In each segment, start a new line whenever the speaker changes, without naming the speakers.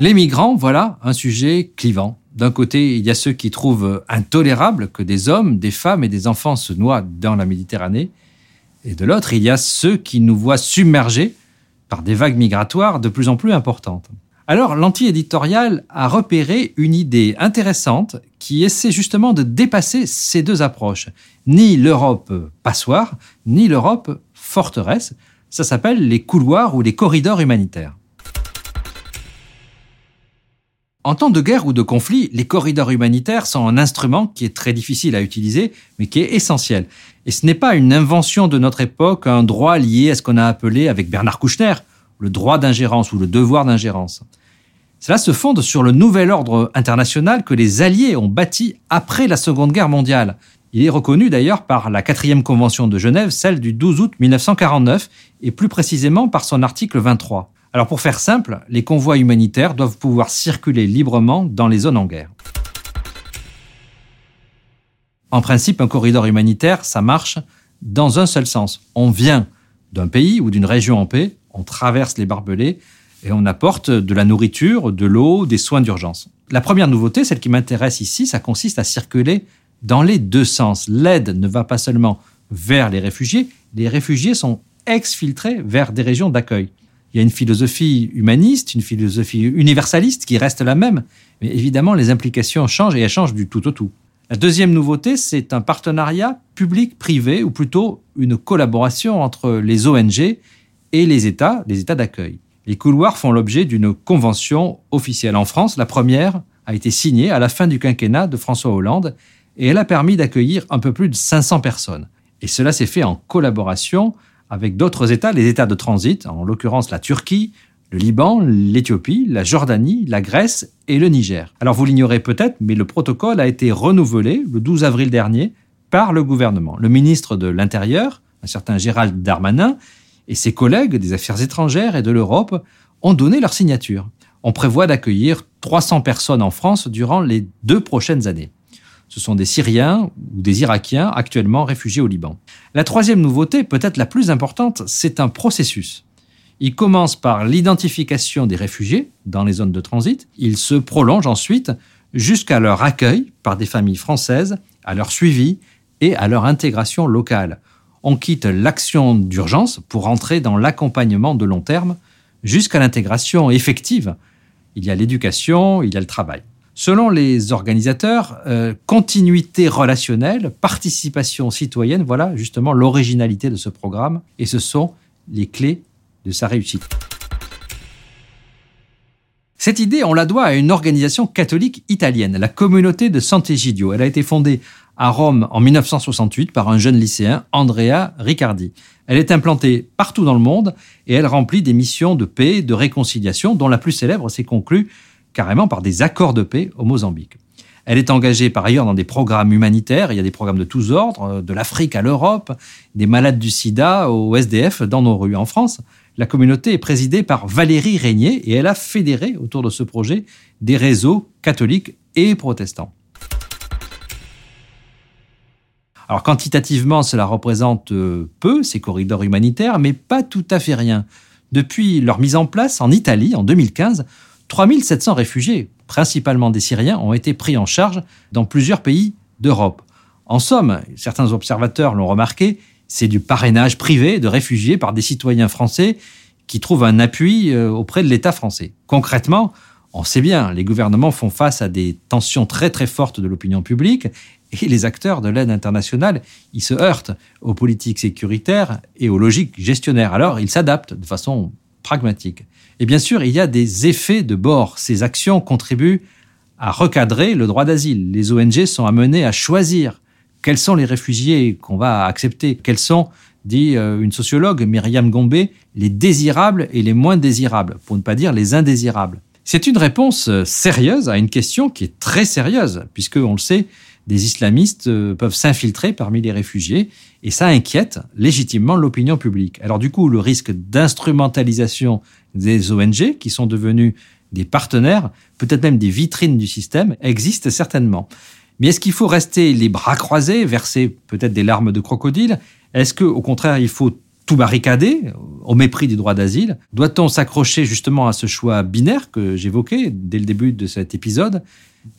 Les migrants, voilà un sujet clivant. D'un côté, il y a ceux qui trouvent intolérable que des hommes, des femmes et des enfants se noient dans la Méditerranée. Et de l'autre, il y a ceux qui nous voient submergés par des vagues migratoires de plus en plus importantes. Alors, l'anti-éditorial a repéré une idée intéressante qui essaie justement de dépasser ces deux approches. Ni l'Europe passoire, ni l'Europe forteresse. Ça s'appelle les couloirs ou les corridors humanitaires. En temps de guerre ou de conflit, les corridors humanitaires sont un instrument qui est très difficile à utiliser, mais qui est essentiel. Et ce n'est pas une invention de notre époque, un droit lié à ce qu'on a appelé avec Bernard Kouchner, le droit d'ingérence ou le devoir d'ingérence. Cela se fonde sur le nouvel ordre international que les Alliés ont bâti après la Seconde Guerre mondiale. Il est reconnu d'ailleurs par la quatrième convention de Genève, celle du 12 août 1949, et plus précisément par son article 23. Alors pour faire simple, les convois humanitaires doivent pouvoir circuler librement dans les zones en guerre. En principe, un corridor humanitaire, ça marche dans un seul sens. On vient d'un pays ou d'une région en paix, on traverse les barbelés et on apporte de la nourriture, de l'eau, des soins d'urgence. La première nouveauté, celle qui m'intéresse ici, ça consiste à circuler dans les deux sens. L'aide ne va pas seulement vers les réfugiés, les réfugiés sont exfiltrés vers des régions d'accueil. Il y a une philosophie humaniste, une philosophie universaliste qui reste la même, mais évidemment les implications changent et elles changent du tout au tout. La deuxième nouveauté, c'est un partenariat public-privé, ou plutôt une collaboration entre les ONG et les États, les États d'accueil. Les couloirs font l'objet d'une convention officielle en France. La première a été signée à la fin du quinquennat de François Hollande et elle a permis d'accueillir un peu plus de 500 personnes. Et cela s'est fait en collaboration avec d'autres États, les États de transit, en l'occurrence la Turquie, le Liban, l'Éthiopie, la Jordanie, la Grèce et le Niger. Alors vous l'ignorez peut-être, mais le protocole a été renouvelé le 12 avril dernier par le gouvernement. Le ministre de l'Intérieur, un certain Gérald Darmanin, et ses collègues des Affaires étrangères et de l'Europe ont donné leur signature. On prévoit d'accueillir 300 personnes en France durant les deux prochaines années. Ce sont des Syriens ou des Irakiens actuellement réfugiés au Liban. La troisième nouveauté, peut-être la plus importante, c'est un processus. Il commence par l'identification des réfugiés dans les zones de transit. Il se prolonge ensuite jusqu'à leur accueil par des familles françaises, à leur suivi et à leur intégration locale. On quitte l'action d'urgence pour entrer dans l'accompagnement de long terme jusqu'à l'intégration effective. Il y a l'éducation, il y a le travail. Selon les organisateurs, euh, continuité relationnelle, participation citoyenne, voilà justement l'originalité de ce programme et ce sont les clés de sa réussite. Cette idée, on la doit à une organisation catholique italienne, la communauté de Sant'Egidio. Elle a été fondée à Rome en 1968 par un jeune lycéen, Andrea Riccardi. Elle est implantée partout dans le monde et elle remplit des missions de paix, de réconciliation, dont la plus célèbre s'est conclue carrément par des accords de paix au Mozambique. Elle est engagée par ailleurs dans des programmes humanitaires. Il y a des programmes de tous ordres, de l'Afrique à l'Europe, des malades du sida au SDF dans nos rues en France. La communauté est présidée par Valérie Régnier et elle a fédéré autour de ce projet des réseaux catholiques et protestants. Alors quantitativement, cela représente euh, peu ces corridors humanitaires, mais pas tout à fait rien. Depuis leur mise en place en Italie en 2015, 3700 réfugiés, principalement des Syriens, ont été pris en charge dans plusieurs pays d'Europe. En somme, certains observateurs l'ont remarqué, c'est du parrainage privé de réfugiés par des citoyens français qui trouvent un appui euh, auprès de l'État français. Concrètement, on sait bien, les gouvernements font face à des tensions très très fortes de l'opinion publique et les acteurs de l'aide internationale, ils se heurtent aux politiques sécuritaires et aux logiques gestionnaires. Alors, ils s'adaptent de façon pragmatique. Et bien sûr, il y a des effets de bord. Ces actions contribuent à recadrer le droit d'asile. Les ONG sont amenées à choisir quels sont les réfugiés qu'on va accepter, quels sont, dit euh, une sociologue, Myriam Gombe, les désirables et les moins désirables, pour ne pas dire les indésirables. C'est une réponse euh, sérieuse à une question qui est très sérieuse, puisque, on le sait, des islamistes euh, peuvent s'infiltrer parmi les réfugiés et ça inquiète légitimement l'opinion publique. Alors du coup, le risque d'instrumentalisation des ONG qui sont devenus des partenaires, peut-être même des vitrines du système, existe certainement. Mais est-ce qu'il faut rester les bras croisés, verser peut-être des larmes de crocodile? Est-ce que, au contraire, il faut tout barricader au mépris du droit d'asile Doit-on s'accrocher justement à ce choix binaire que j'évoquais dès le début de cet épisode?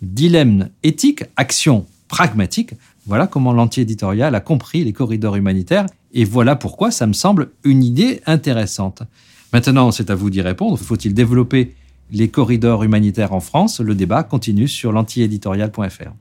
Dilemme éthique, action pragmatique. Voilà comment l'anti-éditorial a compris les corridors humanitaires et voilà pourquoi ça me semble une idée intéressante. Maintenant, c'est à vous d'y répondre. Faut-il développer les corridors humanitaires en France? Le débat continue sur l'antiéditorial.fr.